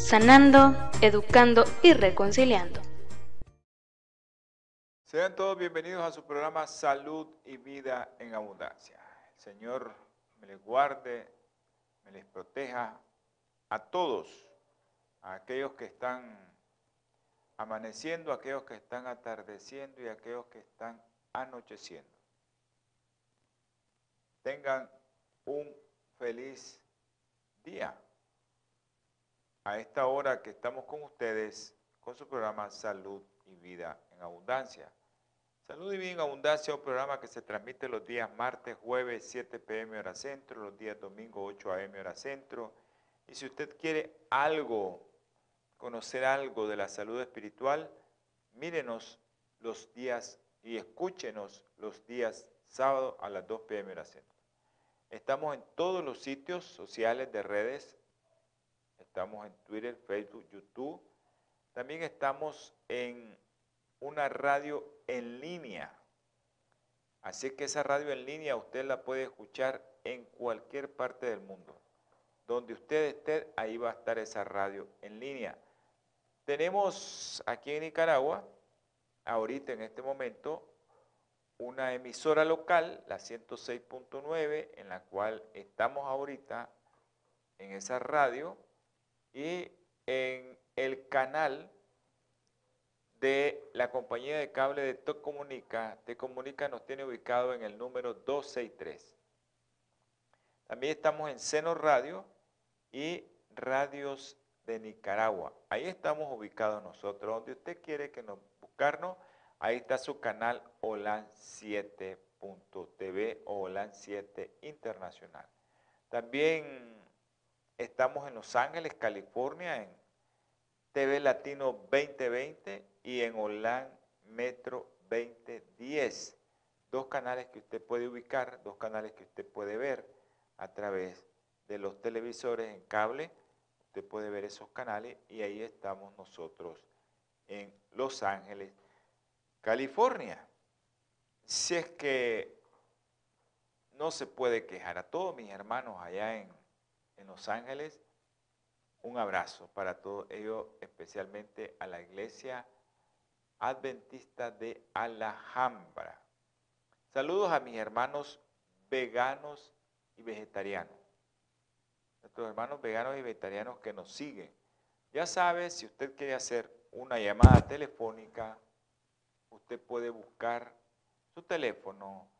sanando, educando y reconciliando. Sean todos bienvenidos a su programa Salud y Vida en Abundancia. El Señor me les guarde, me les proteja a todos, a aquellos que están amaneciendo, a aquellos que están atardeciendo y a aquellos que están anocheciendo. Tengan un feliz día a esta hora que estamos con ustedes con su programa Salud y Vida en Abundancia. Salud y Vida en Abundancia es un programa que se transmite los días martes, jueves, 7 pm hora centro, los días domingo, 8 am hora centro. Y si usted quiere algo, conocer algo de la salud espiritual, mírenos los días y escúchenos los días sábado a las 2 pm hora centro. Estamos en todos los sitios sociales de redes Estamos en Twitter, Facebook, YouTube. También estamos en una radio en línea. Así que esa radio en línea usted la puede escuchar en cualquier parte del mundo. Donde usted esté, ahí va a estar esa radio en línea. Tenemos aquí en Nicaragua, ahorita en este momento, una emisora local, la 106.9, en la cual estamos ahorita en esa radio y en el canal de la compañía de cable de Te Comunica nos tiene ubicado en el número 263. También estamos en Seno Radio y Radios de Nicaragua. Ahí estamos ubicados nosotros. Donde usted quiere que nos buscarnos, ahí está su canal OLAN7.tv o OLAN7 Internacional. También Estamos en Los Ángeles, California, en TV Latino 2020 y en OLAN Metro 2010. Dos canales que usted puede ubicar, dos canales que usted puede ver a través de los televisores en cable. Usted puede ver esos canales y ahí estamos nosotros en Los Ángeles, California. Si es que no se puede quejar a todos mis hermanos allá en en Los Ángeles. Un abrazo para todos ellos, especialmente a la iglesia adventista de Alhambra. Saludos a mis hermanos veganos y vegetarianos. Nuestros hermanos veganos y vegetarianos que nos siguen. Ya sabe, si usted quiere hacer una llamada telefónica, usted puede buscar su teléfono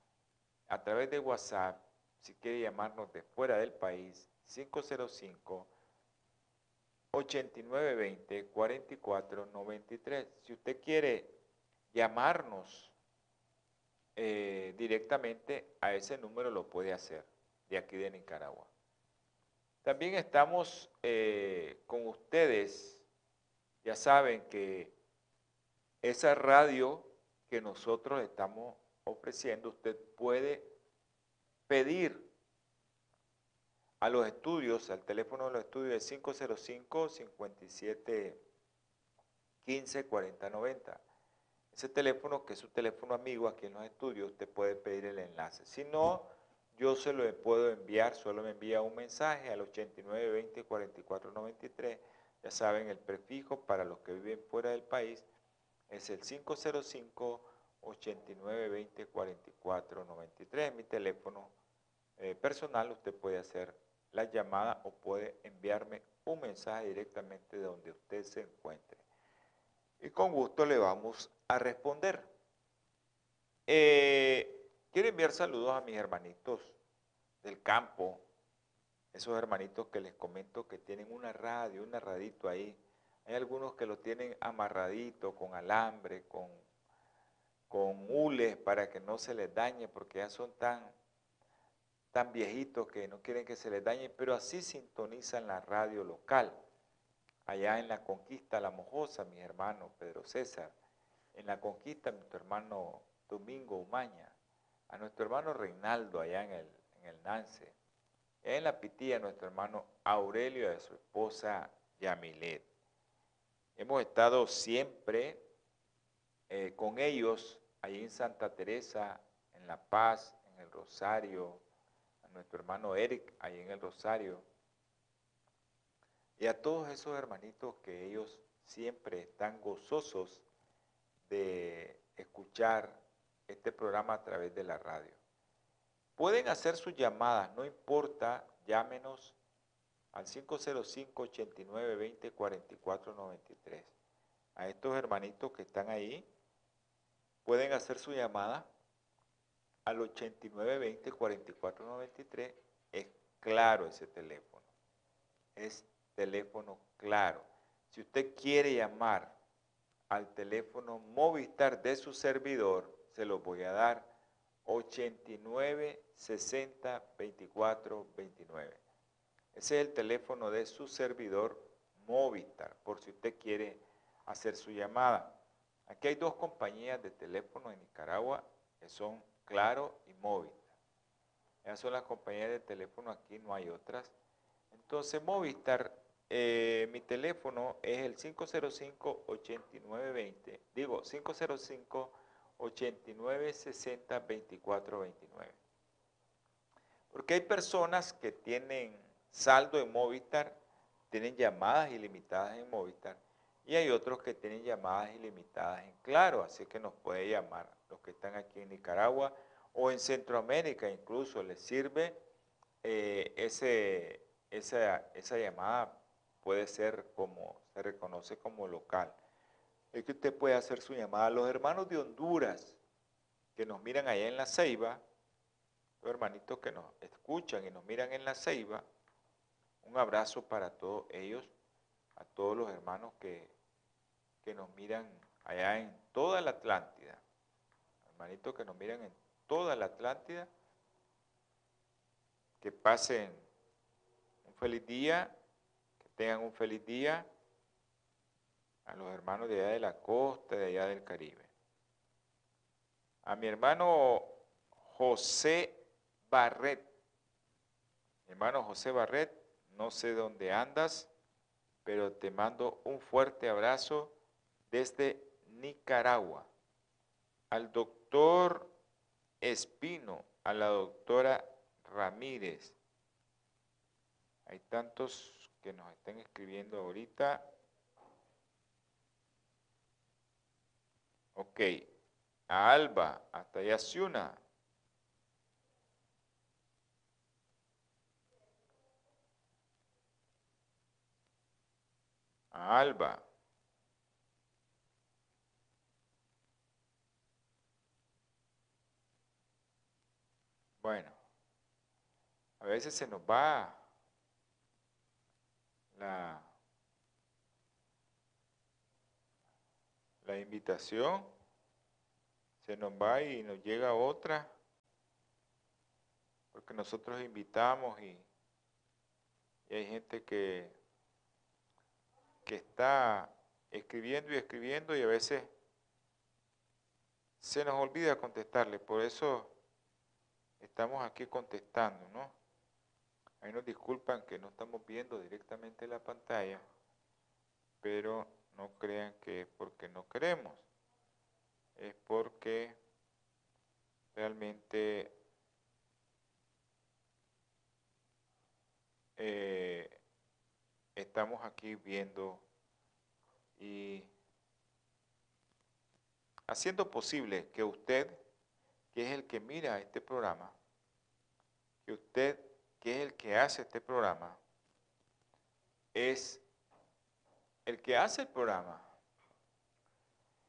a través de WhatsApp, si quiere llamarnos de fuera del país, 505 8920 4493. Si usted quiere llamarnos eh, directamente a ese número, lo puede hacer de aquí de Nicaragua. También estamos eh, con ustedes, ya saben que esa radio que nosotros estamos ofreciendo, usted puede pedir a los estudios, al teléfono de los estudios de 505 57 15 40 90. Ese teléfono, que es su teléfono amigo aquí en los estudios, usted puede pedir el enlace. Si no, yo se lo puedo enviar, solo me envía un mensaje al 89 20 44 93. Ya saben, el prefijo para los que viven fuera del país es el 505 89 20 44 93. Mi teléfono eh, personal, usted puede hacer la llamada o puede enviarme un mensaje directamente de donde usted se encuentre. Y con gusto le vamos a responder. Eh, quiero enviar saludos a mis hermanitos del campo, esos hermanitos que les comento que tienen una radio, un narradito ahí. Hay algunos que lo tienen amarradito con alambre, con, con hules para que no se les dañe porque ya son tan tan viejitos que no quieren que se les dañe, pero así sintonizan la radio local. allá en la conquista La Mojosa, mi hermano Pedro César, en la conquista nuestro hermano Domingo Umaña, a nuestro hermano Reinaldo allá en el, en el Nance, en la Pitía nuestro hermano Aurelio y a su esposa Yamilet. Hemos estado siempre eh, con ellos ahí en Santa Teresa, en La Paz, en el Rosario, nuestro hermano Eric ahí en el Rosario, y a todos esos hermanitos que ellos siempre están gozosos de escuchar este programa a través de la radio. Pueden hacer sus llamadas, no importa, llámenos al 505-8920-4493. A estos hermanitos que están ahí, pueden hacer su llamada al 8920-4493. Es claro ese teléfono. Es teléfono claro. Si usted quiere llamar al teléfono Movistar de su servidor, se lo voy a dar 89 60 24 29. Ese es el teléfono de su servidor Movistar, por si usted quiere hacer su llamada. Aquí hay dos compañías de teléfono en Nicaragua que son Claro y Movistar. Esas son las compañías de teléfono, aquí no hay otras. Entonces Movistar eh, mi teléfono es el 505-8920, digo 505-8960-2429. Porque hay personas que tienen saldo en Movistar, tienen llamadas ilimitadas en Movistar, y hay otros que tienen llamadas ilimitadas en Claro, así que nos puede llamar los que están aquí en Nicaragua o en Centroamérica, incluso les sirve eh, ese, esa, esa llamada puede ser como, se reconoce como local. Es que usted puede hacer su llamada los hermanos de Honduras que nos miran allá en la Ceiba, los hermanitos que nos escuchan y nos miran en la Ceiba, un abrazo para todos ellos, a todos los hermanos que, que nos miran allá en toda la Atlántida, hermanitos que nos miran en toda la Atlántida, que pasen un feliz día Tengan un feliz día a los hermanos de allá de la costa, de allá del Caribe. A mi hermano José Barret. Hermano José Barret, no sé dónde andas, pero te mando un fuerte abrazo desde Nicaragua. Al doctor Espino, a la doctora Ramírez. Hay tantos que nos estén escribiendo ahorita. Ok, a Alba, hasta Yasiuna. A Alba. Bueno, a veces se nos va la, invitación, se nos va y nos llega otra, porque nosotros invitamos y, y hay gente que, que está escribiendo y escribiendo y a veces se nos olvida contestarle, por eso estamos aquí contestando, ¿no? Ahí nos disculpan que no estamos viendo directamente la pantalla, pero no crean que es porque no queremos. Es porque realmente eh, estamos aquí viendo y haciendo posible que usted, que es el que mira este programa, que usted que es el que hace este programa, es el que hace el programa.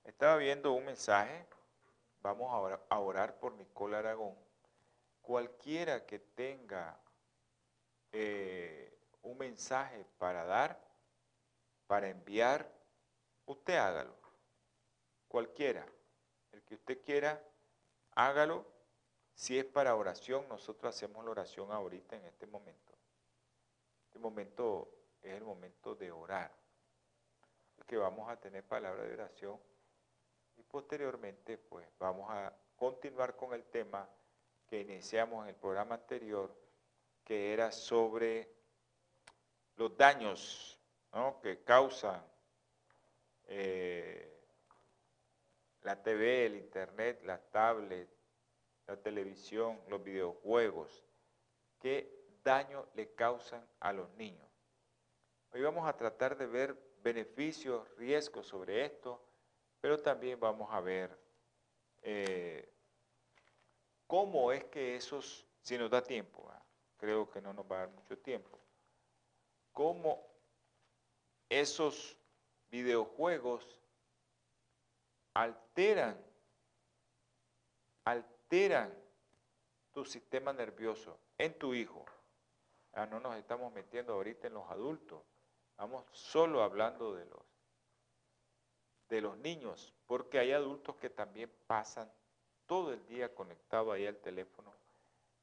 Estaba viendo un mensaje, vamos a orar por Nicole Aragón. Cualquiera que tenga eh, un mensaje para dar, para enviar, usted hágalo. Cualquiera. El que usted quiera, hágalo si es para oración, nosotros hacemos la oración ahorita en este momento. Este momento es el momento de orar. que vamos a tener palabra de oración y posteriormente pues vamos a continuar con el tema que iniciamos en el programa anterior, que era sobre los daños que causan eh, la TV, el internet, las tablets, la televisión, los videojuegos, qué daño le causan a los niños. Hoy vamos a tratar de ver beneficios, riesgos sobre esto, pero también vamos a ver eh, cómo es que esos, si nos da tiempo, creo que no nos va a dar mucho tiempo, cómo esos videojuegos alteran, alteran tu sistema nervioso en tu hijo. Ah, no nos estamos metiendo ahorita en los adultos, vamos solo hablando de los, de los niños, porque hay adultos que también pasan todo el día conectado ahí al teléfono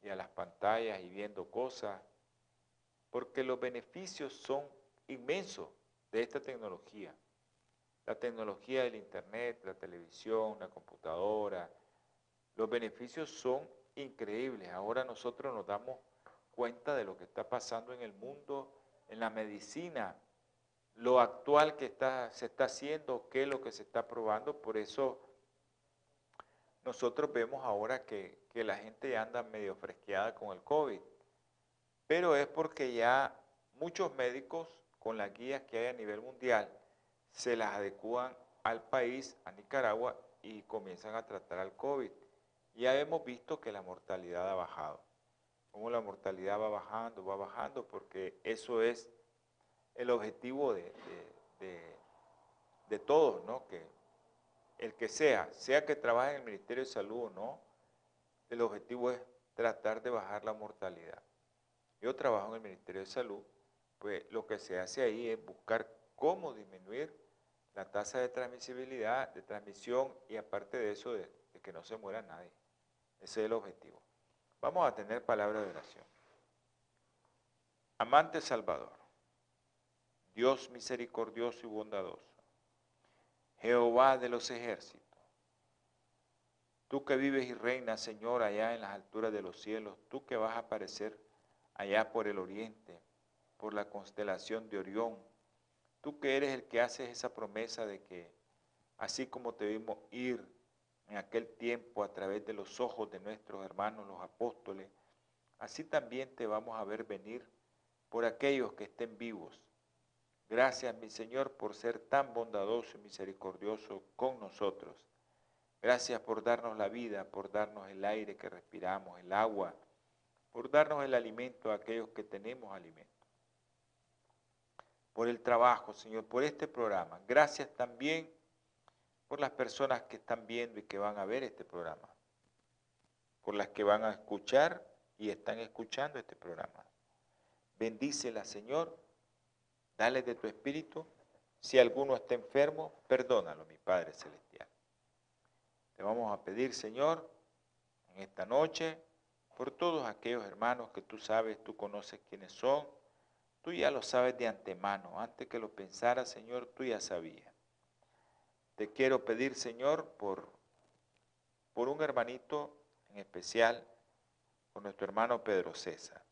y a las pantallas y viendo cosas, porque los beneficios son inmensos de esta tecnología. La tecnología del internet, la televisión, la computadora, los beneficios son increíbles. Ahora nosotros nos damos cuenta de lo que está pasando en el mundo, en la medicina, lo actual que está, se está haciendo, qué es lo que se está probando. Por eso nosotros vemos ahora que, que la gente anda medio fresqueada con el COVID. Pero es porque ya muchos médicos, con las guías que hay a nivel mundial, se las adecúan al país, a Nicaragua, y comienzan a tratar al COVID. Ya hemos visto que la mortalidad ha bajado. Como la mortalidad va bajando, va bajando, porque eso es el objetivo de, de, todos, ¿no? Que el que sea, sea que trabaje en el Ministerio de Salud o no, el objetivo es tratar de bajar la mortalidad. Yo trabajo en el Ministerio de Salud, pues lo que se hace ahí es buscar cómo disminuir la tasa de transmisibilidad, de transmisión y aparte de eso, de, que no se muera nadie. Ese es el objetivo. Vamos a tener palabra de oración. Amante Salvador, Dios misericordioso y bondadoso, Jehová de los ejércitos, tú que vives y reinas, Señor, allá en las alturas de los cielos, tú que vas a aparecer allá por el oriente, por la constelación de Orión, tú que eres el que haces esa promesa de que así como te vimos ir en aquel tiempo a través de los ojos de nuestros hermanos los apóstoles, así también te vamos a ver venir por aquellos que estén vivos. Gracias, mi Señor, por ser tan bondadoso y misericordioso con nosotros. Gracias por darnos la vida, por darnos el aire que respiramos, el agua, por darnos el alimento a aquellos que tenemos alimento. Por el trabajo, Señor, por este programa. Gracias también por las personas que están viendo y que van a ver este programa, por las que van a escuchar y están escuchando este programa. Bendícela, Señor, dale de tu espíritu. Si alguno está enfermo, perdónalo, mi Padre Celestial. Te vamos a pedir, Señor, en esta noche, por todos aquellos hermanos que tú sabes, tú conoces quiénes son, tú ya lo sabes de antemano, antes que lo pensara, Señor, tú ya sabías. Te quiero pedir, Señor, por, por un hermanito en especial, por nuestro hermano Pedro César.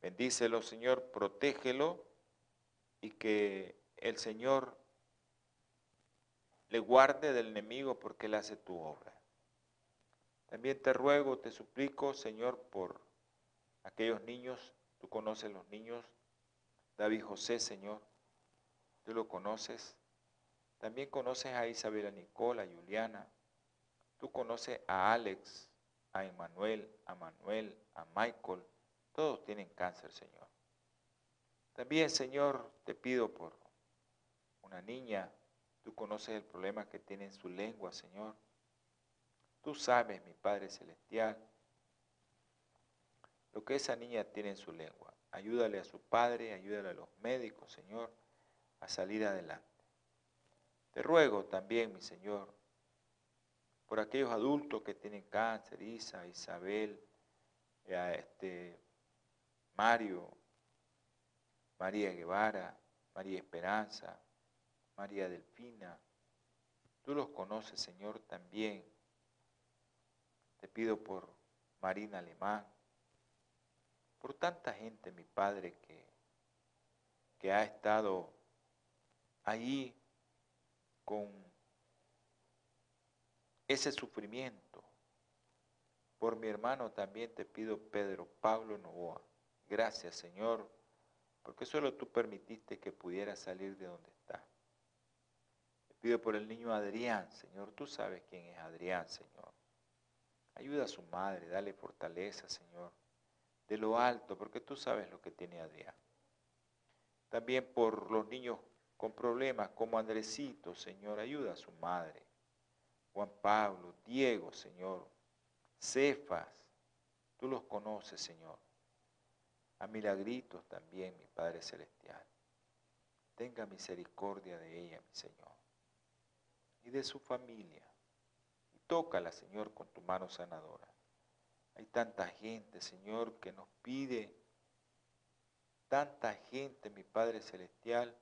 Bendícelo, Señor, protégelo y que el Señor le guarde del enemigo porque él hace tu obra. También te ruego, te suplico, Señor, por aquellos niños, tú conoces los niños, David José, Señor, tú lo conoces, también conoces a Isabela Nicola, a Juliana. Tú conoces a Alex, a Emanuel, a Manuel, a Michael. Todos tienen cáncer, Señor. También, Señor, te pido por una niña. Tú conoces el problema que tiene en su lengua, Señor. Tú sabes, mi Padre Celestial, lo que esa niña tiene en su lengua. Ayúdale a su padre, ayúdale a los médicos, Señor, a salir adelante. Te ruego también, mi Señor, por aquellos adultos que tienen cáncer, Isa, Isabel, eh, este, Mario, María Guevara, María Esperanza, María Delfina. Tú los conoces, Señor, también. Te pido por Marina Alemán, por tanta gente, mi Padre, que, que ha estado ahí con ese sufrimiento. Por mi hermano también te pido, Pedro Pablo Novoa. Gracias, Señor, porque solo tú permitiste que pudiera salir de donde está. Te pido por el niño Adrián, Señor. Tú sabes quién es Adrián, Señor. Ayuda a su madre, dale fortaleza, Señor, de lo alto, porque tú sabes lo que tiene Adrián. También por los niños con problemas como Andresito, Señor, ayuda a su madre. Juan Pablo, Diego, Señor, Cefas, tú los conoces, Señor. A Milagritos también, mi Padre Celestial. Tenga misericordia de ella, mi Señor, y de su familia. Y tócala, Señor, con tu mano sanadora. Hay tanta gente, Señor, que nos pide, tanta gente, mi Padre Celestial,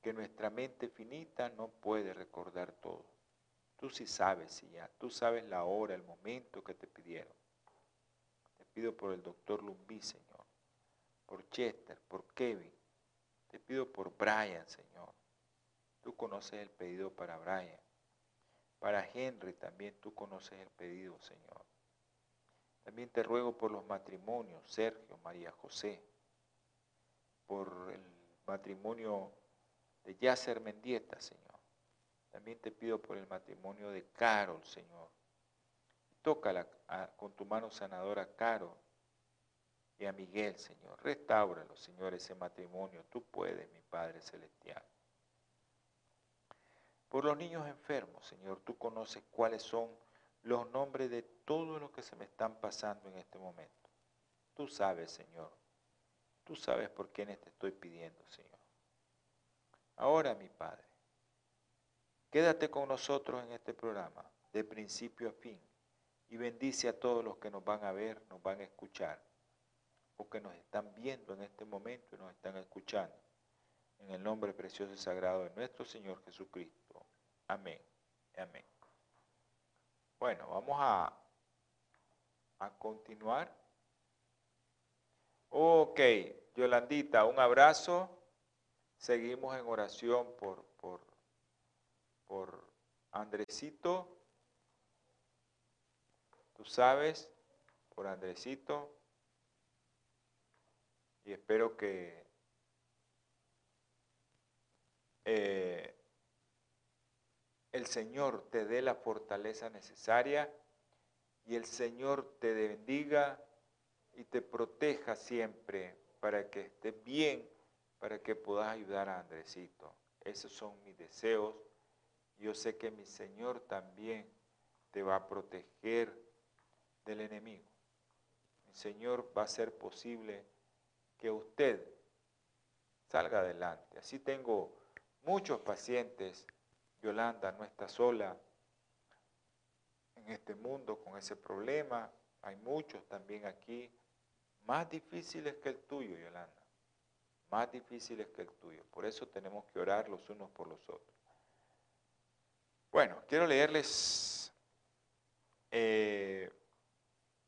que nuestra mente finita no puede recordar todo. Tú sí sabes, ya, tú sabes la hora, el momento que te pidieron. Te pido por el doctor Lumbi, Señor, por Chester, por Kevin. Te pido por Brian, Señor. Tú conoces el pedido para Brian. Para Henry también tú conoces el pedido, Señor. También te ruego por los matrimonios, Sergio, María José, por el matrimonio de Yasser Mendieta, Señor. También te pido por el matrimonio de Carol, Señor. Tócala con tu mano sanadora a Carol y a Miguel, Señor. Restáuralo, Señor, ese matrimonio. Tú puedes, mi Padre Celestial. Por los niños enfermos, Señor, tú conoces cuáles son los nombres de todos los que se me están pasando en este momento. Tú sabes, Señor. Tú sabes por quiénes te estoy pidiendo, Señor. Ahora, mi Padre, quédate con nosotros en este programa, de principio a fin, y bendice a todos los que nos van a ver, nos van a escuchar, o que nos están viendo en este momento y nos están escuchando. En el nombre precioso y sagrado de nuestro Señor Jesucristo. Amén. Amén. Bueno, vamos a, a continuar. Ok, Yolandita, un abrazo. Seguimos en oración por, por, por Andresito. Tú sabes, por Andresito. Y espero que eh, el Señor te dé la fortaleza necesaria y el Señor te bendiga y te proteja siempre para que estés bien para que puedas ayudar a Andresito. Esos son mis deseos. Yo sé que mi Señor también te va a proteger del enemigo. Mi Señor va a hacer posible que usted salga adelante. Así tengo muchos pacientes. Yolanda no está sola en este mundo con ese problema. Hay muchos también aquí, más difíciles que el tuyo, Yolanda más difíciles que el tuyo. Por eso tenemos que orar los unos por los otros. Bueno, quiero leerles eh,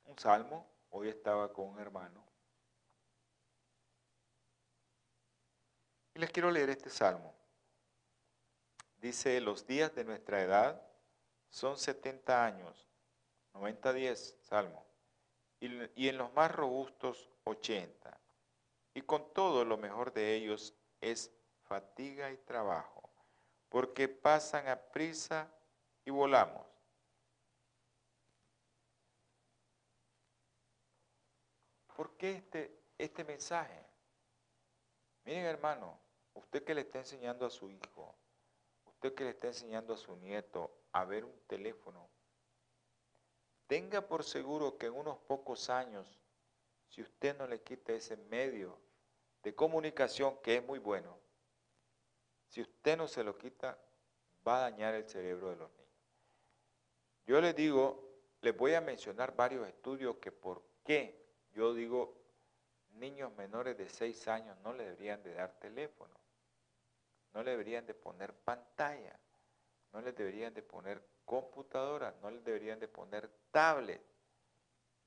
un salmo. Hoy estaba con un hermano. Y les quiero leer este salmo. Dice, los días de nuestra edad son 70 años, 90 días, salmo, y, y en los más robustos 80 y con todo lo mejor de ellos es fatiga y trabajo, porque pasan a prisa y volamos. ¿Por qué este, este mensaje? Miren hermano, usted que le está enseñando a su hijo, usted que le está enseñando a su nieto a ver un teléfono, tenga por seguro que en unos pocos años si usted no le quita ese medio de comunicación que es muy bueno, si usted no se lo quita, va a dañar el cerebro de los niños. Yo les digo, les voy a mencionar varios estudios que por qué yo digo niños menores de 6 años no le deberían de dar teléfono. No le deberían de poner pantalla, no les deberían de poner computadora, no les deberían de poner tablet,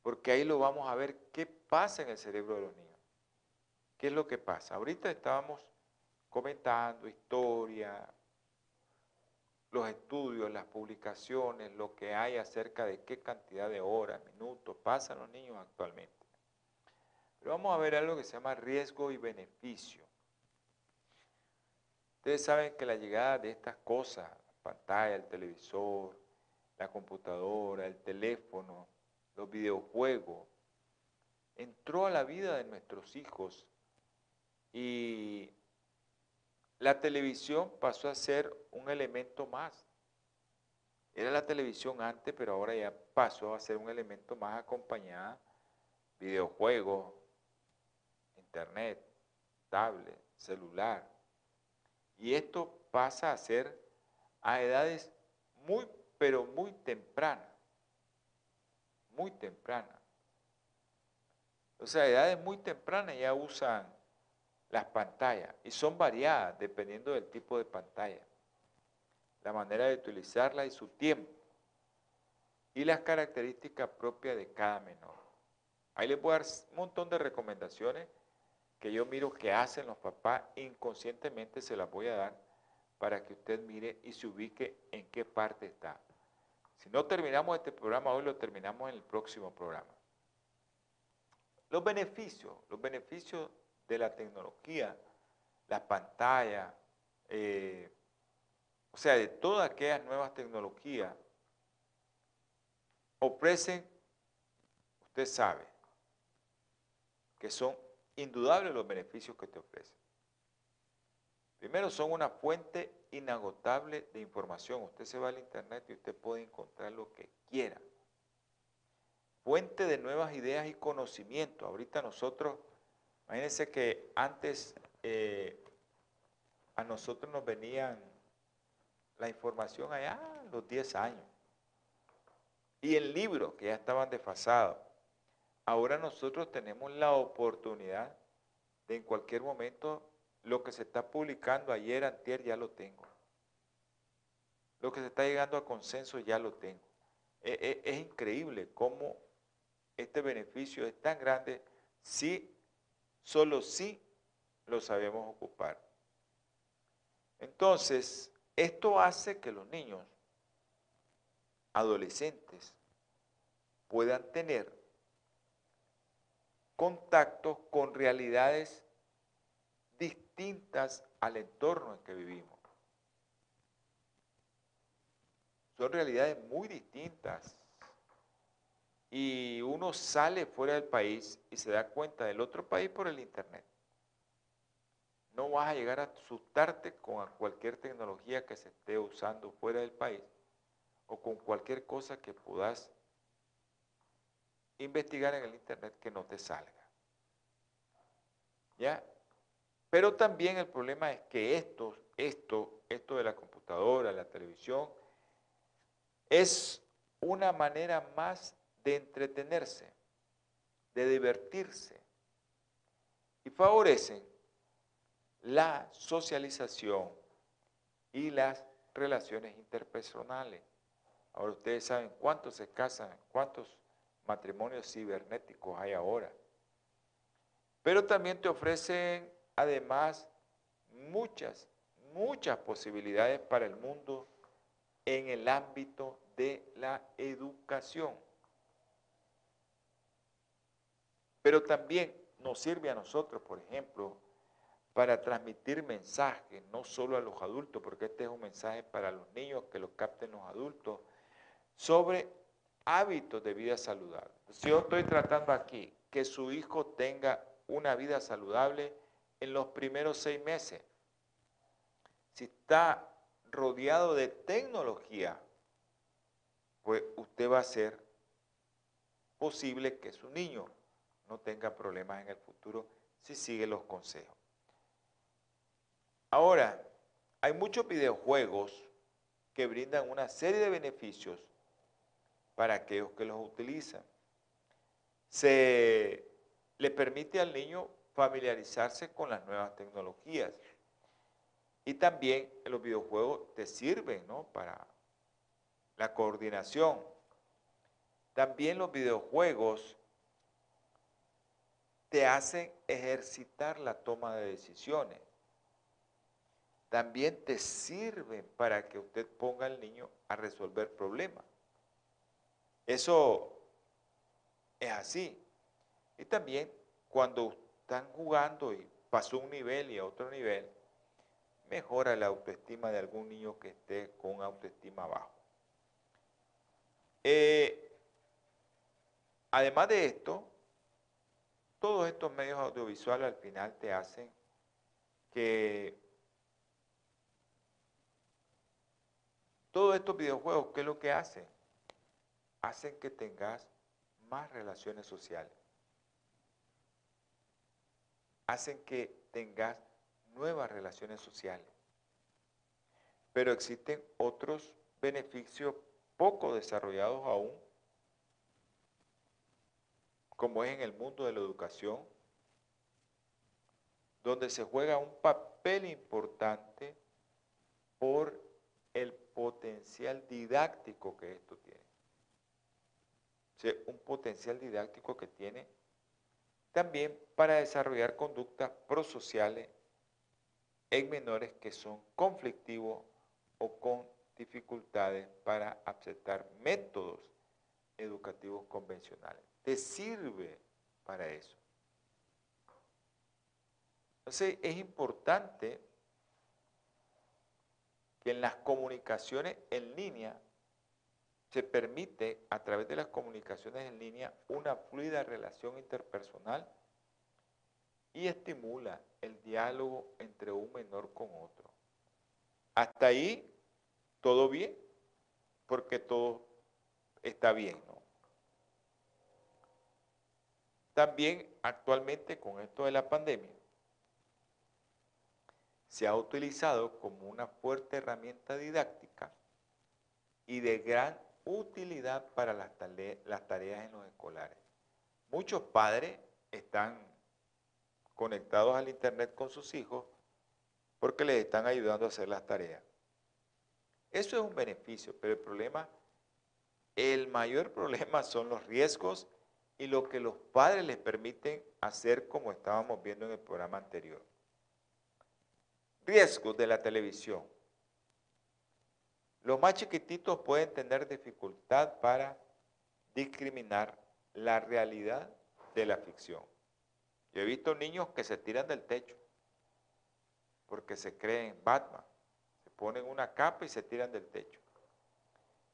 porque ahí lo vamos a ver qué pasa en el cerebro de los niños. ¿Qué es lo que pasa? Ahorita estábamos comentando historia, los estudios, las publicaciones, lo que hay acerca de qué cantidad de horas, minutos pasan los niños actualmente. Pero vamos a ver algo que se llama riesgo y beneficio. Ustedes saben que la llegada de estas cosas, la pantalla, el televisor, la computadora, el teléfono, los videojuegos, entró a la vida de nuestros hijos y la televisión pasó a ser un elemento más. Era la televisión antes, pero ahora ya pasó a ser un elemento más acompañada. Videojuegos, internet, tablet, celular. Y esto pasa a ser a edades muy, pero muy tempranas. Muy tempranas. O sea, a edades muy tempranas ya usan las pantallas y son variadas dependiendo del tipo de pantalla, la manera de utilizarla y su tiempo y las características propias de cada menor. Ahí les voy a dar un montón de recomendaciones que yo miro que hacen los papás, inconscientemente se las voy a dar para que usted mire y se ubique en qué parte está. Si no terminamos este programa hoy, lo terminamos en el próximo programa. Los beneficios, los beneficios de la tecnología, las pantallas, eh, o sea, de todas aquellas nuevas tecnologías, ofrecen, usted sabe, que son indudables los beneficios que te ofrecen. Primero, son una fuente inagotable de información. Usted se va al internet y usted puede encontrar lo que quiera. Fuente de nuevas ideas y conocimiento. Ahorita nosotros Imagínense que antes eh, a nosotros nos venían la información allá los 10 años. Y el libro, que ya estaban desfasados. Ahora nosotros tenemos la oportunidad de en cualquier momento lo que se está publicando ayer, antier, ya lo tengo. Lo que se está llegando a consenso ya lo tengo. E, e, es, increíble cómo este beneficio es tan grande si solo si lo sabemos ocupar. Entonces, esto hace que los niños, adolescentes, puedan tener contactos con realidades distintas al entorno en que vivimos. Son realidades muy distintas y uno sale fuera del país y se da cuenta del otro país por el Internet. No vas a llegar a asustarte con cualquier tecnología que se esté usando fuera del país o con cualquier cosa que puedas investigar en el Internet que no te salga. ¿Ya? Pero también el problema es que esto, esto, esto de la computadora, la televisión, es una manera más de entretenerse, de divertirse y favorecen la socialización y las relaciones interpersonales. Ahora ustedes saben cuántos se casan, cuántos matrimonios cibernéticos hay ahora. Pero también te ofrecen además muchas, muchas posibilidades para el mundo en el ámbito de la educación. Pero también nos sirve a nosotros, por ejemplo, para transmitir mensajes, no solo a los adultos, porque este es un mensaje para los niños, que lo capten los adultos, sobre hábitos de vida saludable. Si yo estoy tratando aquí que su hijo tenga una vida saludable en los primeros seis meses, si está rodeado de tecnología, pues usted va a hacer posible que su niño no tenga problemas en el futuro si sigue los consejos. Ahora, hay muchos videojuegos que brindan una serie de beneficios para aquellos que los utilizan. Se le permite al niño familiarizarse con las nuevas tecnologías. Y también los videojuegos te sirven ¿no? para la coordinación. También los videojuegos te hacen ejercitar la toma de decisiones. También te sirven para que usted ponga al niño a resolver problemas. Eso es así. Y también cuando están jugando y pasó un nivel y a otro nivel, mejora la autoestima de algún niño que esté con autoestima bajo. Eh, además de esto, todos estos medios audiovisuales al final te hacen que todos estos videojuegos, ¿qué es lo que hacen? Hacen que tengas más relaciones sociales. Hacen que tengas nuevas relaciones sociales. Pero existen otros beneficios poco desarrollados aún como es en el mundo de la educación, donde se juega un papel importante por el potencial didáctico que esto tiene. Un potencial didáctico que tiene también para desarrollar conductas prosociales en menores que son conflictivos o con dificultades para aceptar métodos educativos convencionales te sirve para eso. Entonces es importante que en las comunicaciones en línea se permite a través de las comunicaciones en línea una fluida relación interpersonal y estimula el diálogo entre un menor con otro. Hasta ahí todo bien, porque todo está bien, ¿no? También actualmente con esto de la pandemia, se ha utilizado como una fuerte herramienta didáctica y de gran utilidad para las, tareas en los escolares. Muchos padres están conectados al Internet con sus hijos porque les están ayudando a hacer las tareas. Eso es un beneficio, pero el problema, el mayor problema son los riesgos y lo que los padres les permiten hacer como estábamos viendo en el programa anterior. Riesgos de la televisión. Los más chiquititos pueden tener dificultad para discriminar la realidad de la ficción. Yo he visto niños que se tiran del techo porque se creen Batman. Se ponen una capa y se tiran del techo.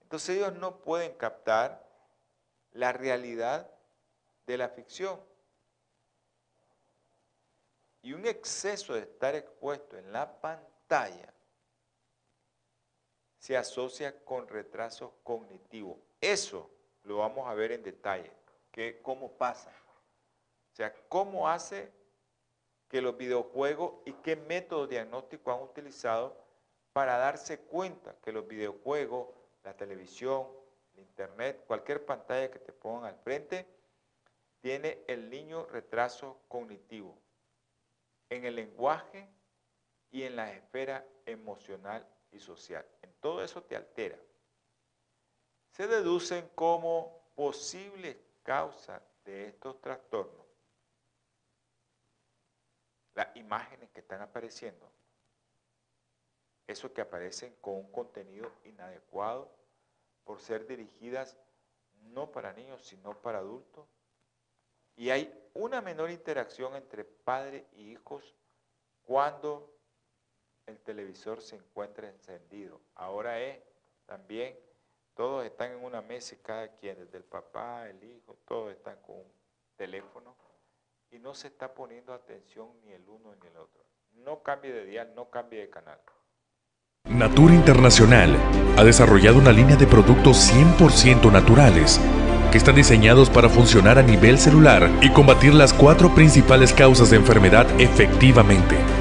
Entonces ellos no pueden captar la realidad de la ficción. Y un exceso de estar expuesto en la pantalla se asocia con retraso cognitivo. Eso lo vamos a ver en detalle, que cómo pasa. O sea, cómo hace que los videojuegos y qué método diagnóstico han utilizado para darse cuenta que los videojuegos, la televisión, el internet, cualquier pantalla que te pongan al frente, tiene el niño retraso cognitivo en el lenguaje y en la esfera emocional y social. En todo eso te altera. Se deducen como posibles causas de estos trastornos las imágenes que están apareciendo, eso que aparecen con un contenido inadecuado por ser dirigidas no para niños, sino para adultos, y hay una menor interacción entre padre y hijos cuando el televisor se encuentra encendido. Ahora es también, todos están en una mesa y cada quien, desde el papá, el hijo, todos están con un teléfono y no se está poniendo atención ni el uno ni el otro. No cambie de dial, no cambie de canal. Natura Internacional ha desarrollado una línea de productos 100% naturales que están diseñados para funcionar a nivel celular y combatir las cuatro principales causas de enfermedad efectivamente.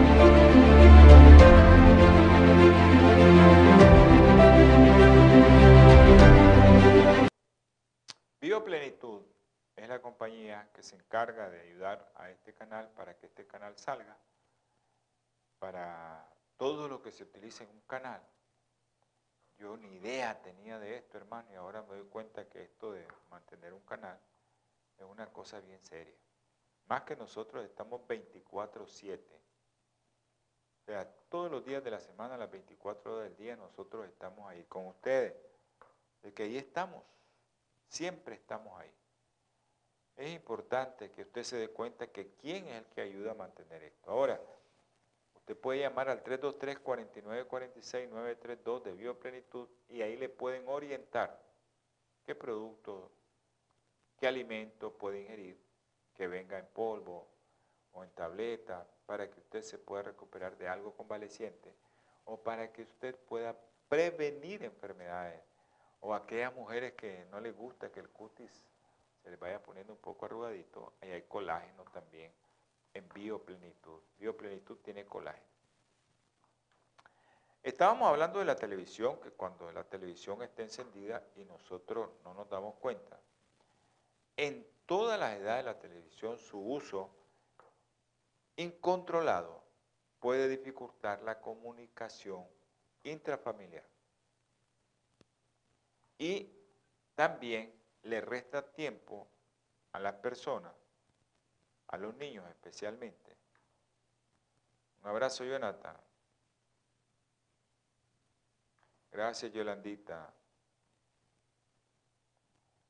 Que se encarga de ayudar a este canal para que este canal salga, para todo lo que se utiliza en un canal. Yo ni idea tenía de esto, hermano, y ahora me doy cuenta que esto de mantener un canal es una cosa bien seria. Más que nosotros estamos 24/7. O sea, todos los días de la semana, las 24 horas del día, nosotros estamos ahí con ustedes. De que ahí estamos. Siempre estamos ahí. Es importante que usted se dé cuenta que quién es el que ayuda a mantener esto. Ahora, usted puede llamar al 323-4946-932 de Bioplenitud y ahí le pueden orientar qué producto, qué alimento puede ingerir, que venga en polvo o en tableta, para que usted se pueda recuperar de algo convaleciente o para que usted pueda prevenir enfermedades o aquellas mujeres que no les gusta que el cutis se les vaya poniendo un poco arrugadito, ahí hay colágeno también en bioplenitud. Bioplenitud tiene colágeno. Estábamos hablando de la televisión, que cuando la televisión está encendida y nosotros no nos damos cuenta, en todas las edades de la televisión su uso incontrolado puede dificultar la comunicación intrafamiliar. Y también le resta tiempo a las personas, a los niños especialmente. Un abrazo, Jonathan. Gracias, Yolandita.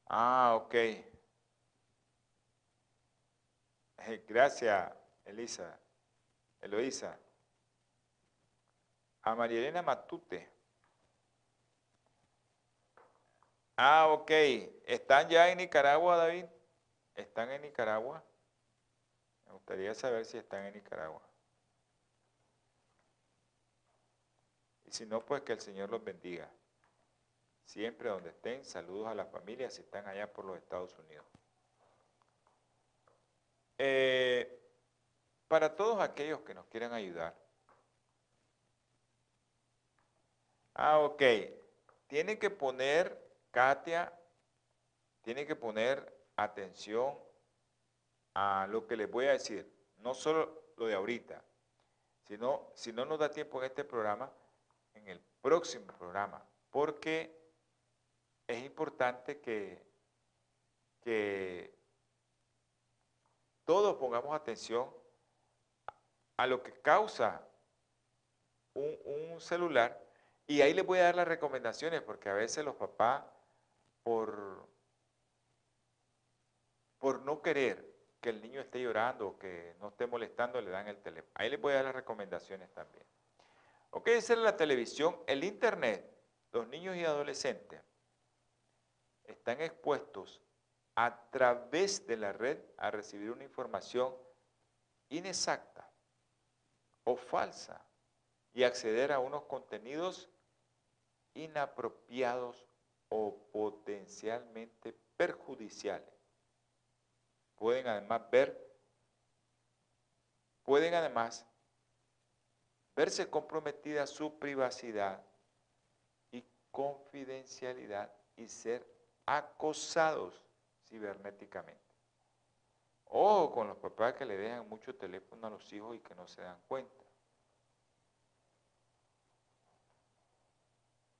Ah, ok. Gracias, Elisa. Eloísa. A María Elena Matute. Ah, ok. ¿Están ya en Nicaragua, David? ¿Están en Nicaragua? Me gustaría saber si están en Nicaragua. Y si no, pues que el Señor los bendiga. Siempre donde estén, saludos a las familias si están allá por los Estados Unidos. Eh, para todos aquellos que nos quieran ayudar. Ah, ok. Tienen que poner Katia tiene que poner atención a lo que les voy a decir, no solo lo de ahorita, sino si no nos da tiempo en este programa, en el próximo programa, porque es importante que, que todos pongamos atención a lo que causa un, un celular y ahí les voy a dar las recomendaciones, porque a veces los papás por, por no querer que el niño esté llorando o que no esté molestando, le dan el teléfono. Ahí les voy a dar las recomendaciones también. Ok, esa es la televisión. El Internet, los niños y adolescentes están expuestos a través de la red a recibir una información inexacta o falsa y acceder a unos contenidos inapropiados o potencialmente perjudiciales. Pueden además ver, pueden además verse comprometida su privacidad y confidencialidad y ser acosados cibernéticamente. O con los papás que le dejan mucho teléfono a los hijos y que no se dan cuenta.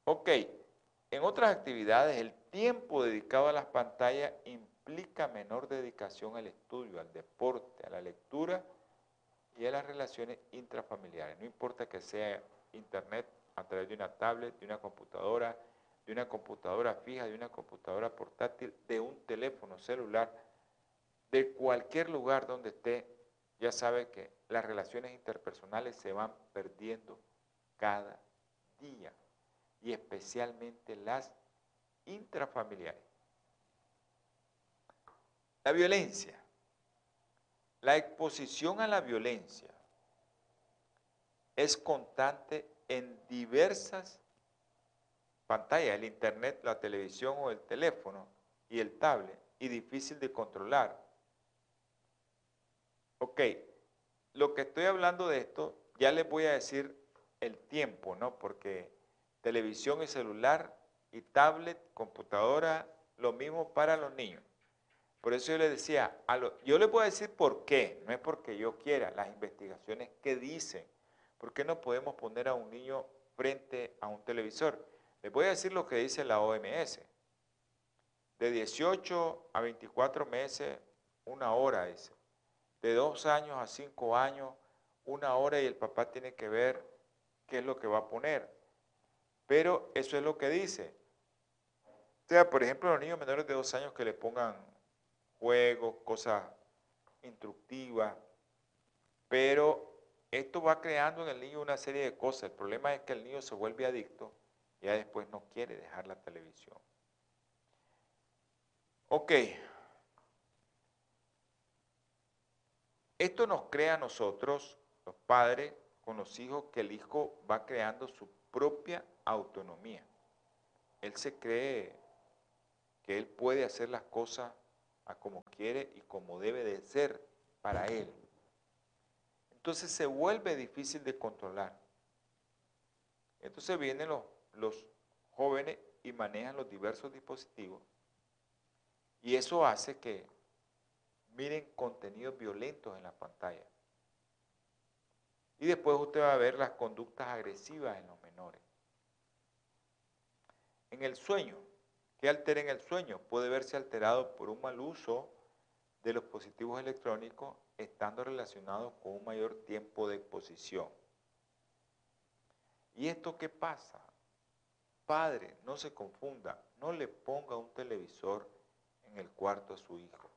Ok, en otras actividades, el tiempo dedicado a las pantallas implica menor dedicación al estudio, al deporte, a la lectura y a las relaciones intrafamiliares. No importa que sea internet a través de una tablet, de una computadora, de una computadora fija, de una computadora portátil, de un teléfono celular, de cualquier lugar donde esté, ya sabe que las relaciones interpersonales se van perdiendo cada día y especialmente las intrafamiliares. La violencia. La exposición a la violencia es constante en diversas pantallas, el internet, la televisión o el teléfono y el tablet, y difícil de controlar Ok, lo que estoy hablando de esto, ya les voy a decir el tiempo, ¿no? Porque televisión y celular y tablet, computadora, lo mismo para los niños. Por eso yo les decía, yo les a decir por qué, no es porque yo quiera, las investigaciones que dicen, ¿por qué no podemos poner a un niño frente a un televisor? Les voy a decir lo que dice la OMS. De 18 a 24 meses, una hora dice. De dos años a cinco años, una hora y el papá tiene que ver qué es lo que va a poner. Pero eso es lo que dice. O sea, por ejemplo, los niños menores de dos años que le pongan juegos, cosas instructivas, pero esto va creando en el niño una serie de cosas. El problema es que el niño se vuelve adicto y ya después no quiere dejar la televisión. Ok. Esto nos crea a nosotros, los padres, con los hijos, que el hijo va creando su propia autonomía. Él se cree que él puede hacer las cosas a como quiere y como debe de ser para él. Entonces se vuelve difícil de controlar. Entonces vienen los, los jóvenes y manejan los diversos dispositivos y eso hace que miren contenidos violentos en la pantalla. Y después usted va a ver las conductas agresivas en los. En el sueño, ¿qué altera en el sueño? Puede verse alterado por un mal uso de los dispositivos electrónicos estando relacionados con un mayor tiempo de exposición. ¿Y esto qué pasa? Padre, no se confunda, no le ponga un televisor en el cuarto a su hijo.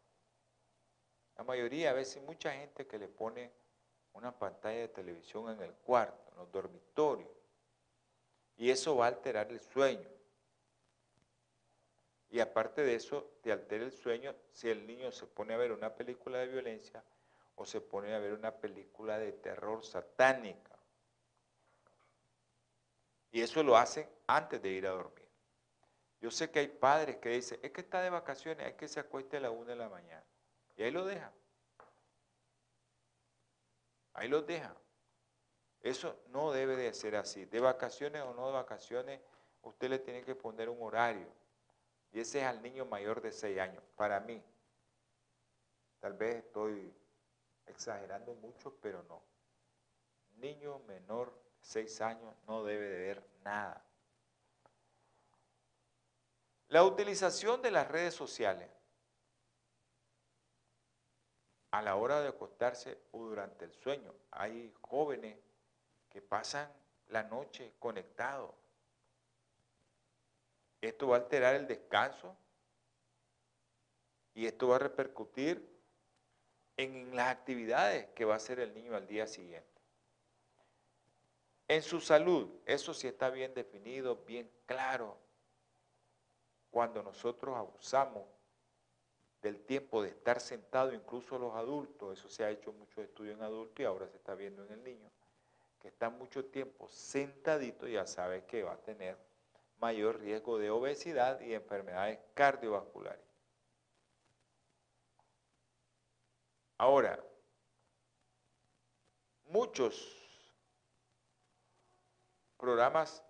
La mayoría, a veces mucha gente que le pone una pantalla de televisión en el cuarto, en los dormitorios, y eso va a alterar el sueño. Y aparte de eso, te altera el sueño si el niño se pone a ver una película de violencia o se pone a ver una película de terror satánica. Y eso lo hacen antes de ir a dormir. Yo sé que hay padres que dicen, es que está de vacaciones, hay que se acueste a la una de la mañana. Y ahí lo dejan. Ahí lo dejan. Eso no debe de ser así. De vacaciones o no de vacaciones, usted le tiene que poner un horario. Y ese es al niño mayor de 6 años. Para mí, tal vez estoy exagerando mucho, pero no. Niño menor de 6 años no debe de ver nada. La utilización de las redes sociales a la hora de acostarse o durante el sueño. Hay jóvenes que pasan la noche conectados. Esto va a alterar el descanso y esto va a repercutir en las actividades que va a hacer el niño al día siguiente. En su salud, eso sí está bien definido, bien claro cuando nosotros abusamos del tiempo de estar sentado, incluso los adultos, eso se ha hecho mucho estudio en adultos y ahora se está viendo en el niño, que está mucho tiempo sentadito, ya sabe que va a tener mayor riesgo de obesidad y enfermedades cardiovasculares. Ahora, muchos programas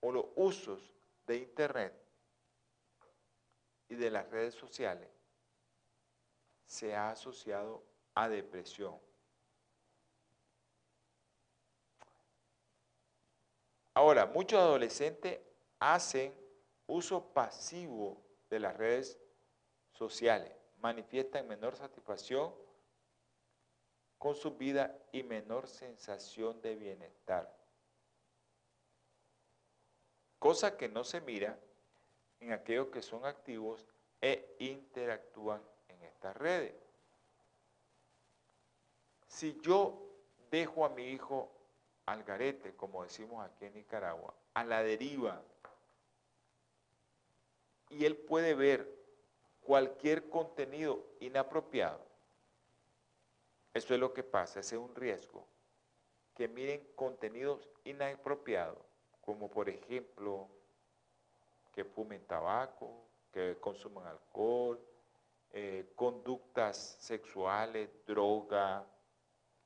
o los usos de Internet y de las redes sociales se ha asociado a depresión. Ahora, muchos adolescentes hacen uso pasivo de las redes sociales, manifiestan menor satisfacción con su vida y menor sensación de bienestar. Cosa que no se mira en aquellos que son activos e interactúan en estas redes. Si yo dejo a mi hijo al garete, como decimos aquí en Nicaragua, a la deriva, y él puede ver cualquier contenido inapropiado, eso es lo que pasa, ese es un riesgo, que miren contenidos inapropiados, como por ejemplo que fumen tabaco, que consuman alcohol, eh, conductas sexuales, droga,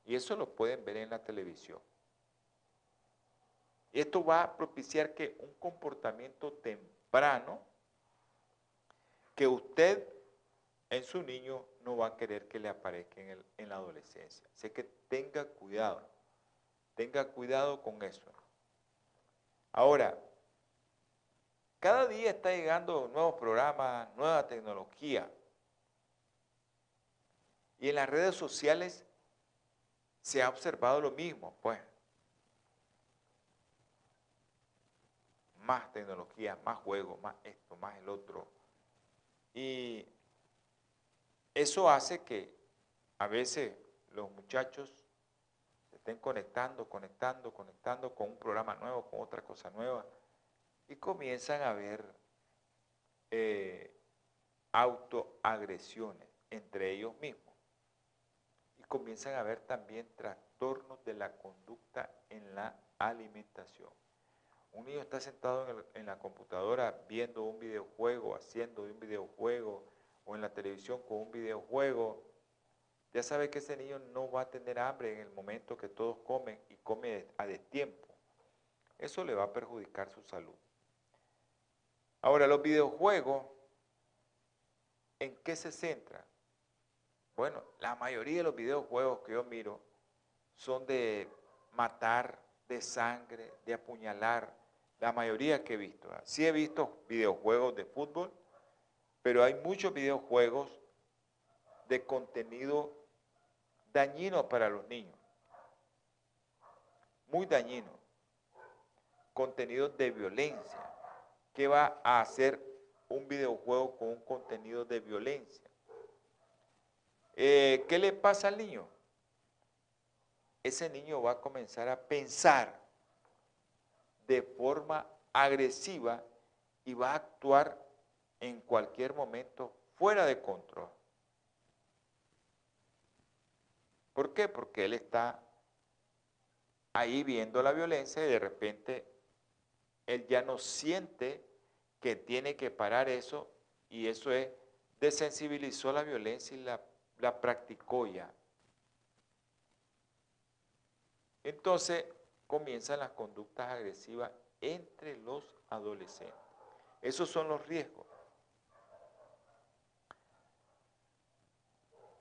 y eso lo pueden ver en la televisión. Esto va a propiciar que un comportamiento temprano, que usted en su niño no va a querer que le aparezca en, en la adolescencia. Así que tenga cuidado, tenga cuidado con eso. Ahora, cada día está llegando nuevos programas, nueva tecnología. Y en las redes sociales se ha observado lo mismo, pues. Más tecnología, más juegos, más esto, más el otro. Y eso hace que a veces los muchachos se estén conectando, conectando, conectando con un programa nuevo, con otra cosa nueva, y comienzan a ver eh, autoagresiones entre ellos mismos comienzan a haber también trastornos de la conducta en la alimentación. Un niño está sentado en, la computadora viendo un videojuego, haciendo un videojuego, o en la televisión con un videojuego, ya sabe que ese niño no va a tener hambre en el momento que todos comen y come a destiempo. Eso le va a perjudicar su salud. Ahora, los videojuegos, ¿en qué se centran? Bueno, la mayoría de los videojuegos que yo miro son de matar, de sangre, de apuñalar. La mayoría que he visto. Sí he visto videojuegos de fútbol, pero hay muchos videojuegos de contenido dañino para los niños. Muy dañino. Contenido de violencia. ¿Qué va a hacer un videojuego con un contenido de violencia? Eh, ¿Qué le pasa al niño? Ese niño va a comenzar a pensar de forma agresiva y va a actuar en cualquier momento fuera de control. ¿Por qué? Porque él está ahí viendo la violencia y de repente él ya no siente que tiene que parar eso y eso es, desensibilizó la violencia y la la practicó ya. Entonces comienzan las conductas agresivas entre los adolescentes. Esos son los riesgos.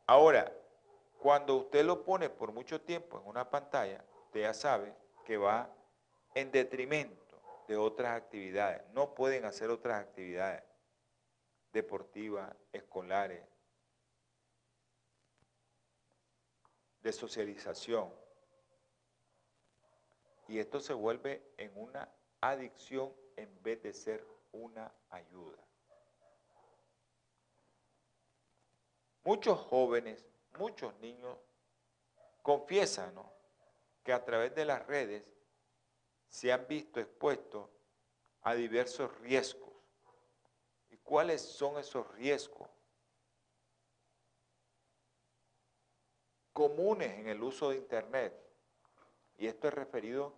Ahora, cuando usted lo pone por mucho tiempo en una pantalla, usted ya sabe que va en detrimento de otras actividades. No pueden hacer otras actividades deportivas, escolares, de socialización. Y esto se vuelve en una adicción en vez de ser una ayuda. Muchos jóvenes, muchos niños confiesan que a través de las redes se han visto expuestos a diversos riesgos. ¿Y cuáles son esos riesgos? comunes en el uso de Internet, y esto es referido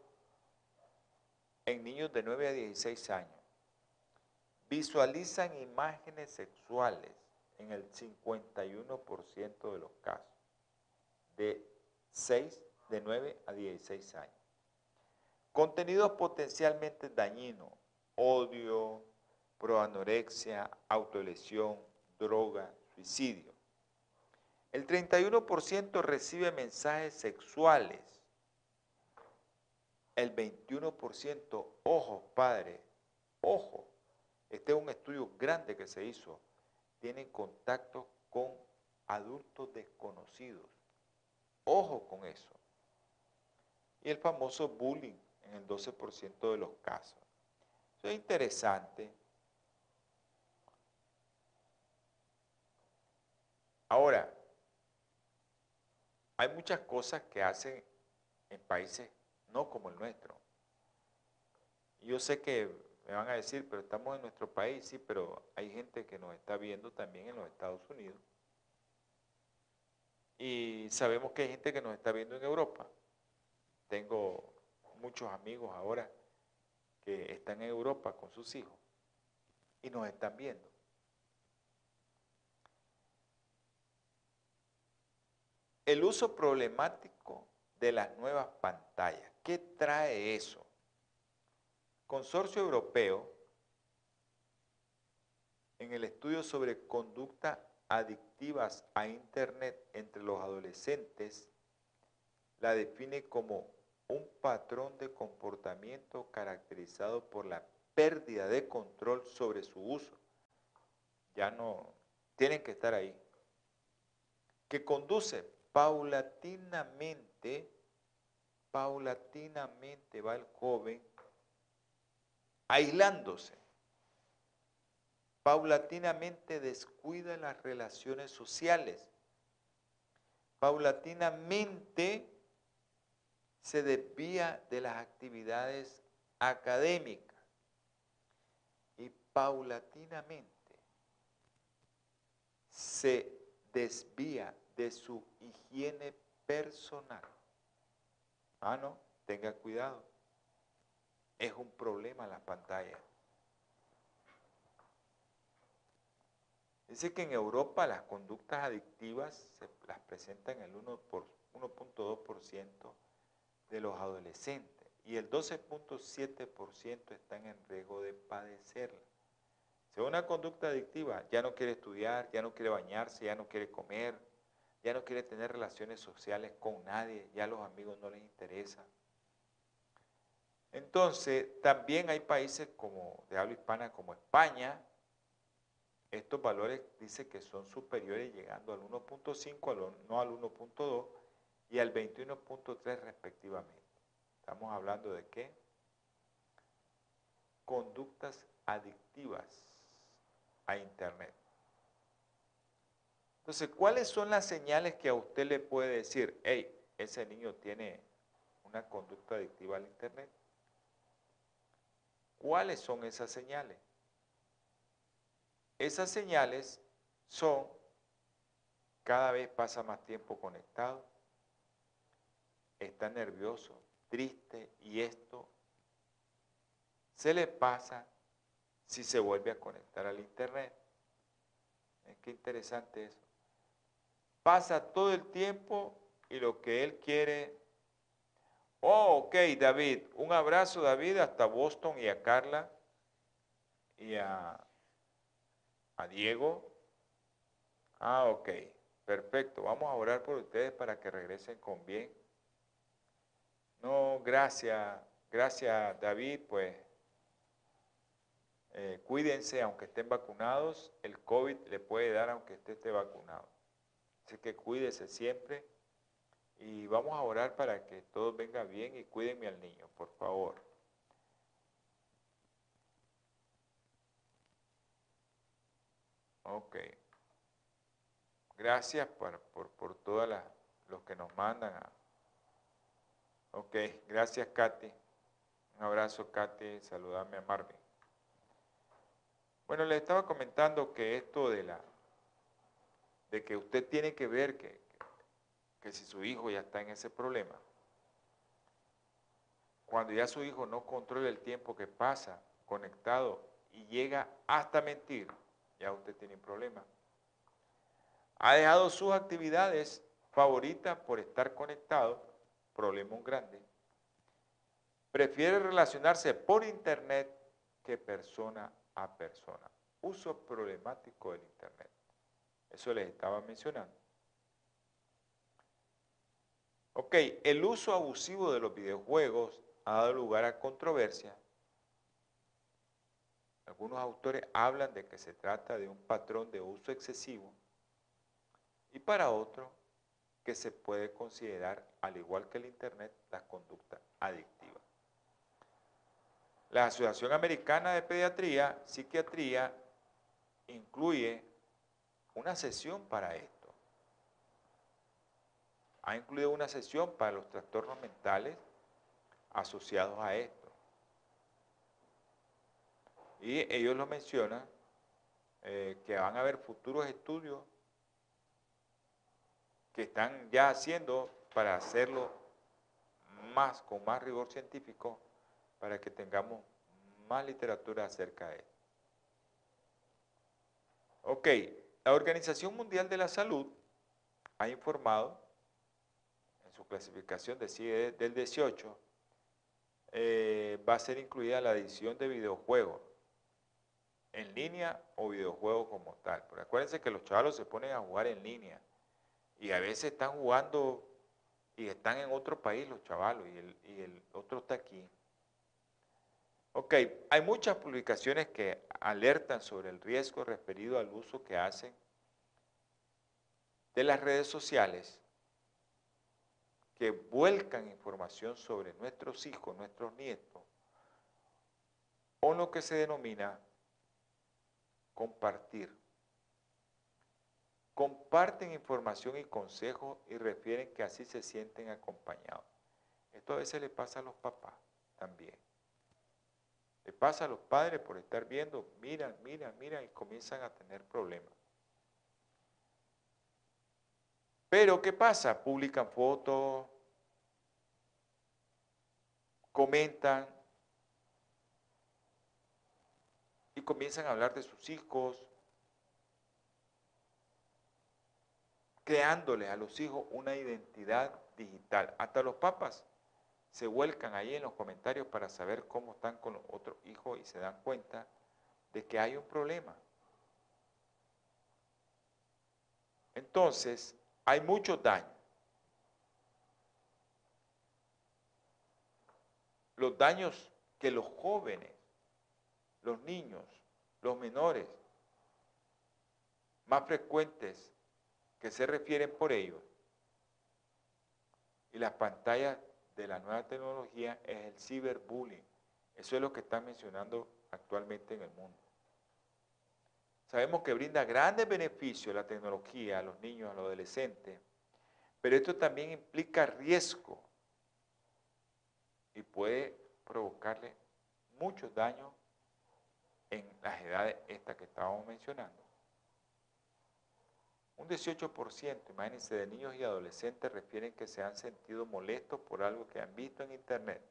en niños de 9 a 16 años, visualizan imágenes sexuales en el 51% de los casos, de 6, de 9 a 16 años. Contenidos potencialmente dañinos, odio, proanorexia, autolesión, droga, suicidio. El 31% recibe mensajes sexuales. El 21%, ojo padre, ojo, este es un estudio grande que se hizo, tienen contacto con adultos desconocidos. Ojo con eso. Y el famoso bullying en el 12% de los casos. Eso es interesante. Ahora, hay muchas cosas que hacen en países no como el nuestro. Yo sé que me van a decir, pero estamos en nuestro país, sí, pero hay gente que nos está viendo también en los Estados Unidos. Y sabemos que hay gente que nos está viendo en Europa. Tengo muchos amigos ahora que están en Europa con sus hijos y nos están viendo. el uso problemático de las nuevas pantallas. ¿Qué trae eso? Consorcio Europeo, en el estudio sobre conducta adictivas a Internet entre los adolescentes, la define como un patrón de comportamiento caracterizado por la pérdida de control sobre su uso. Ya no, tienen que estar ahí. Que conduce paulatinamente, paulatinamente va el joven aislándose. Paulatinamente descuida las relaciones sociales. Paulatinamente se desvía de las actividades académicas y paulatinamente se desvía de su higiene personal. Ah, no, tenga cuidado. Es un problema la pantalla. Dice que en Europa las conductas adictivas se las presentan el 1.2% de los adolescentes y el 12.7% están en riesgo de padecerla. Si una conducta adictiva, ya no quiere estudiar, ya no quiere bañarse, ya no quiere comer, ya no quiere tener relaciones sociales con nadie, ya los amigos no les interesa. Entonces, también hay países como de habla hispana como España, estos valores dice que son superiores llegando al 1.5, no al 1.2 y al 21.3 respectivamente. Estamos hablando de qué? Conductas adictivas a Internet. Entonces, ¿cuáles son las señales que a usted le puede decir, hey, ese niño tiene una conducta adictiva al Internet? ¿Cuáles son esas señales? Esas señales son cada vez pasa más tiempo conectado, está nervioso, triste y esto se le pasa si se vuelve a conectar al internet. Es que interesante eso. Pasa todo el tiempo y lo que él quiere. Oh, ok, David. Un abrazo, David, hasta Boston y a Carla y a, Diego. Ah, ok. Perfecto. Vamos a orar por ustedes para que regresen con bien. No, gracias. Gracias, David. Pues eh, cuídense aunque estén vacunados, el COVID le puede dar aunque esté vacunado. Que cuídese siempre y vamos a orar para que todo venga bien y cuídenme al niño, por favor. Ok. Gracias por, por, por todos los que nos mandan. Ok, gracias Katy. Un abrazo Katy, saludame a Marvin. Bueno, le estaba comentando que esto de la de que usted tiene que ver que, que si su hijo ya está en ese problema, cuando ya su hijo no controla el tiempo que pasa conectado y llega hasta mentir, ya usted tiene un problema. Ha dejado sus actividades favoritas por estar conectado, problema grande. Prefiere relacionarse por internet que persona a persona. Uso problemático del Internet. Eso les estaba mencionando. Ok, el uso abusivo de los videojuegos ha dado lugar a controversia. Algunos autores hablan de que se trata de un patrón de uso excesivo y para otros que se puede considerar, al igual que el Internet, la conducta adictiva. La Asociación Americana de Pediatría, Psiquiatría, incluye una sesión para esto. Ha incluido una sesión para los trastornos mentales asociados a esto. Y ellos lo mencionan, eh, que van a haber futuros estudios que están ya haciendo para hacerlo más, con más rigor científico, para que tengamos más literatura acerca de esto. Ok, la Organización Mundial de la Salud ha informado su clasificación decide del 18, eh, va a ser incluida la edición de videojuegos en línea o videojuegos como tal. Pero acuérdense que los chavalos se ponen a jugar en línea y a veces están jugando y están en otro país los chavalos y el otro está aquí. Ok, hay muchas publicaciones que alertan sobre el riesgo referido al uso que hacen de las redes sociales que vuelcan información sobre nuestros hijos, nuestros nietos, o lo que se denomina compartir. Comparten información y consejos y refieren que así se sienten acompañados. Esto a veces le pasa a los papás también. Le pasa a los padres por estar viendo, miran, miran, miran y comienzan a tener problemas. Pero ¿qué pasa? Publican fotos, comentan y comienzan a hablar de sus hijos, creándoles a los hijos una identidad digital. Hasta los papas se vuelcan ahí en los comentarios para saber cómo están con los otros hijos y se dan cuenta de que hay un problema. Entonces, hay muchos daños. Los daños que los jóvenes, los niños, los menores, más frecuentes que se refieren por ellos, y las pantallas de la nueva tecnología es el ciberbullying. Eso es lo que están mencionando actualmente en el mundo. Sabemos que brinda grandes beneficios la tecnología a los niños, a los adolescentes, pero esto también implica riesgo y puede provocarle muchos daños en las edades estas que estábamos mencionando. Un 18%, imagínense, de niños y adolescentes refieren que se han sentido molestos por algo que han visto en Internet,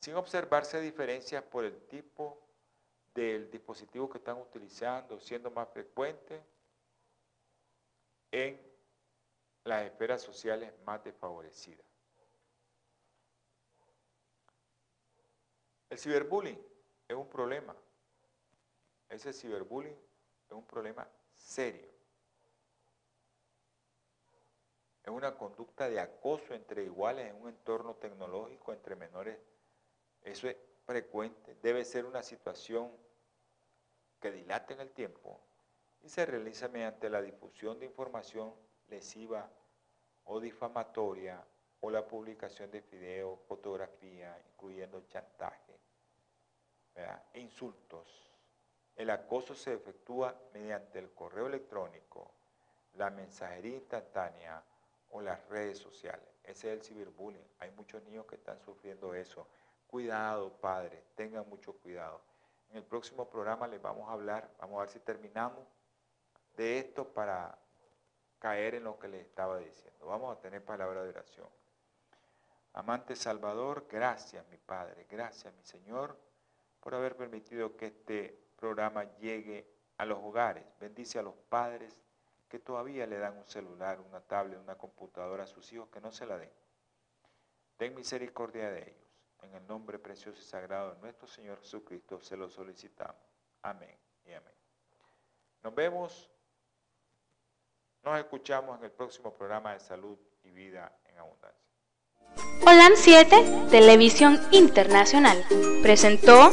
sin observarse diferencias por el tipo del dispositivo que están utilizando, siendo más frecuente en las esferas sociales más desfavorecidas. El ciberbullying es un problema. Ese ciberbullying es un problema serio. Es una conducta de acoso entre iguales en un entorno tecnológico entre menores. Eso es frecuente. Debe ser una situación que dilate en el tiempo y se realiza mediante la difusión de información lesiva o difamatoria o la publicación de videos, fotografía, incluyendo chantaje, insultos. El acoso se efectúa mediante el correo electrónico, la mensajería instantánea o las redes sociales. Ese es el ciberbullying. Hay muchos niños que están sufriendo eso. Cuidado, padres, tengan mucho cuidado. En el próximo programa les vamos a hablar, vamos a ver si terminamos de esto para caer en lo que les estaba diciendo. Vamos a tener palabra de oración. Amante Salvador, gracias mi Padre, gracias mi Señor por haber permitido que este programa llegue a los hogares. Bendice a los padres que todavía le dan un celular, una tablet, una computadora a sus hijos que no se la den. Ten misericordia de ellos. En el nombre precioso y sagrado de nuestro Señor Jesucristo se lo solicitamos. Amén y amén. Nos vemos, nos escuchamos en el próximo programa de Salud y Vida en Abundancia. Holan 7, Televisión Internacional, presentó